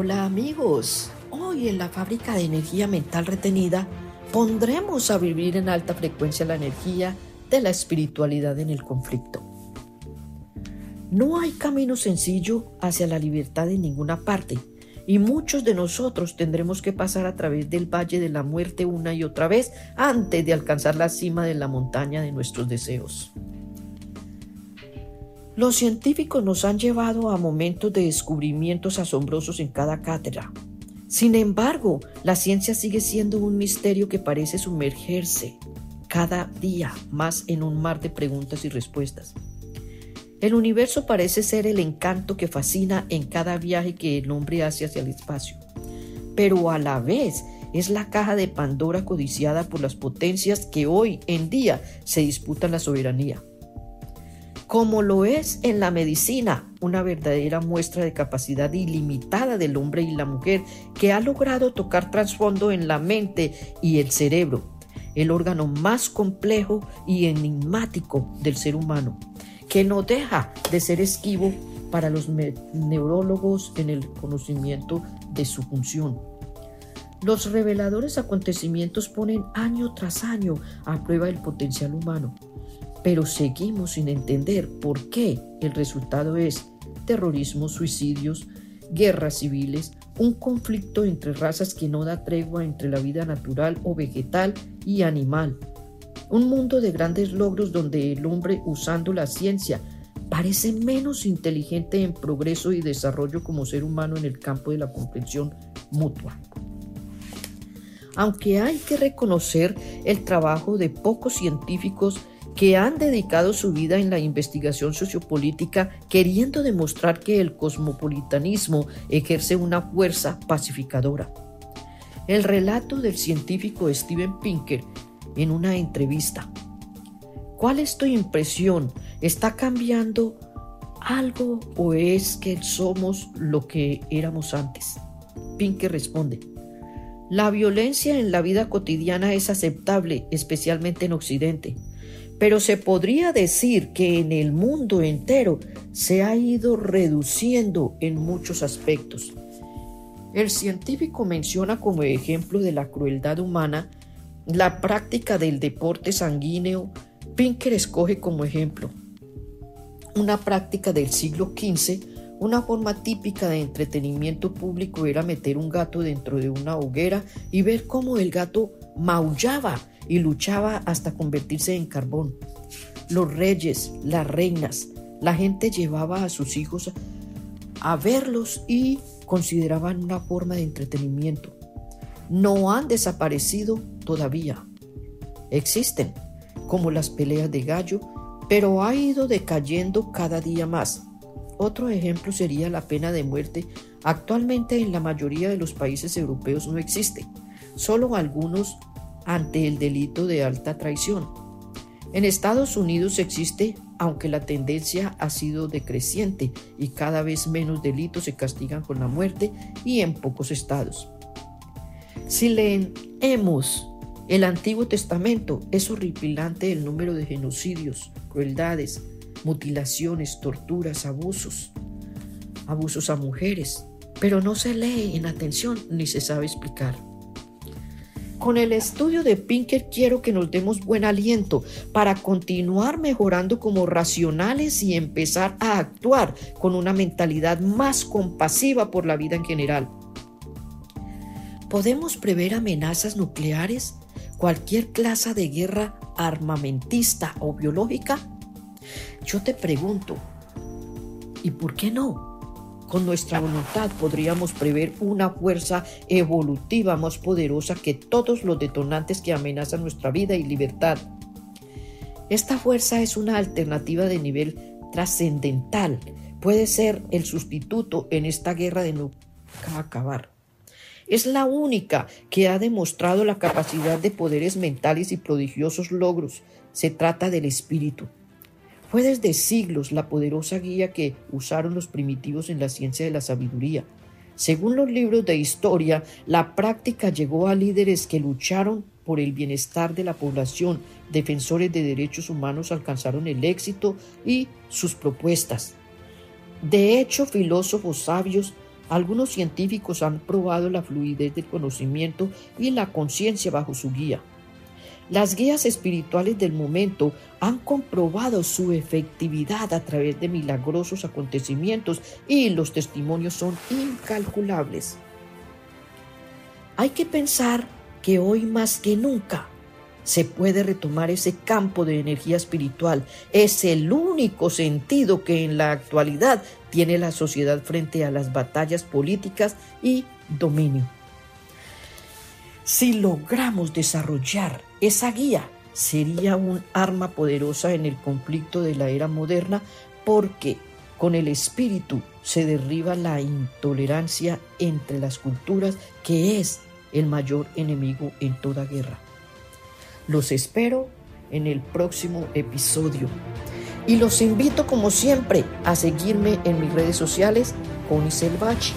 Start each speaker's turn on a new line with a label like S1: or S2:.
S1: amigos, hoy en la fábrica de energía mental retenida pondremos a vivir en alta frecuencia la energía de la espiritualidad en el conflicto. No hay camino sencillo hacia la libertad en ninguna parte y muchos de nosotros tendremos que pasar a través del valle de la muerte una y otra vez antes de alcanzar la cima de la montaña de nuestros deseos. Los científicos nos han llevado a momentos de descubrimientos asombrosos en cada cátedra. Sin embargo, la ciencia sigue siendo un misterio que parece sumergerse cada día más en un mar de preguntas y respuestas. El universo parece ser el encanto que fascina en cada viaje que el hombre hace hacia el espacio, pero a la vez es la caja de Pandora codiciada por las potencias que hoy en día se disputan la soberanía. Como lo es en la medicina, una verdadera muestra de capacidad ilimitada del hombre y la mujer que ha logrado tocar trasfondo en la mente y el cerebro, el órgano más complejo y enigmático del ser humano que no deja de ser esquivo para los neurólogos en el conocimiento de su función. Los reveladores acontecimientos ponen año tras año a prueba el potencial humano, pero seguimos sin entender por qué el resultado es terrorismo, suicidios, guerras civiles, un conflicto entre razas que no da tregua entre la vida natural o vegetal y animal, un mundo de grandes logros donde el hombre usando la ciencia parece menos inteligente en progreso y desarrollo como ser humano en el campo de la comprensión mutua. Aunque hay que reconocer el trabajo de pocos científicos que han dedicado su vida en la investigación sociopolítica queriendo demostrar que el cosmopolitanismo ejerce una fuerza pacificadora. El relato del científico Steven Pinker en una entrevista. ¿Cuál es tu impresión? ¿Está cambiando algo o es que somos lo que éramos antes? Pinker responde, la violencia en la vida cotidiana es aceptable, especialmente en Occidente, pero se podría decir que en el mundo entero se ha ido reduciendo en muchos aspectos. El científico menciona como ejemplo de la crueldad humana la práctica del deporte sanguíneo, Pinker escoge como ejemplo una práctica del siglo XV, una forma típica de entretenimiento público era meter un gato dentro de una hoguera y ver cómo el gato maullaba y luchaba hasta convertirse en carbón. Los reyes, las reinas, la gente llevaba a sus hijos a verlos y consideraban una forma de entretenimiento no han desaparecido todavía. Existen, como las peleas de gallo, pero ha ido decayendo cada día más. Otro ejemplo sería la pena de muerte. Actualmente en la mayoría de los países europeos no existe, solo algunos ante el delito de alta traición. En Estados Unidos existe, aunque la tendencia ha sido decreciente y cada vez menos delitos se castigan con la muerte y en pocos estados. Si leemos el Antiguo Testamento, es horripilante el número de genocidios, crueldades, mutilaciones, torturas, abusos, abusos a mujeres, pero no se lee en atención ni se sabe explicar. Con el estudio de Pinker quiero que nos demos buen aliento para continuar mejorando como racionales y empezar a actuar con una mentalidad más compasiva por la vida en general. ¿Podemos prever amenazas nucleares? ¿Cualquier clase de guerra armamentista o biológica? Yo te pregunto, ¿y por qué no? Con nuestra voluntad podríamos prever una fuerza evolutiva más poderosa que todos los detonantes que amenazan nuestra vida y libertad. Esta fuerza es una alternativa de nivel trascendental. Puede ser el sustituto en esta guerra de nunca acabar. Es la única que ha demostrado la capacidad de poderes mentales y prodigiosos logros. Se trata del espíritu. Fue desde siglos la poderosa guía que usaron los primitivos en la ciencia de la sabiduría. Según los libros de historia, la práctica llegó a líderes que lucharon por el bienestar de la población, defensores de derechos humanos alcanzaron el éxito y sus propuestas. De hecho, filósofos sabios Algunos científicos han probado la fluidez del conocimiento y la conciencia bajo su guía. Las guías espirituales del momento han comprobado su efectividad a través de milagrosos acontecimientos y los testimonios son incalculables. Hay que pensar que hoy más que nunca se puede retomar ese campo de energía espiritual. Es el único sentido que en la actualidad tiene la sociedad frente a las batallas políticas y dominio. Si logramos desarrollar esa guía, sería un arma poderosa en el conflicto de la era moderna porque con el espíritu se derriba la intolerancia entre las culturas que es el mayor enemigo en toda guerra. Los espero en el próximo episodio y los invito como siempre a seguirme en mis redes sociales con Selvach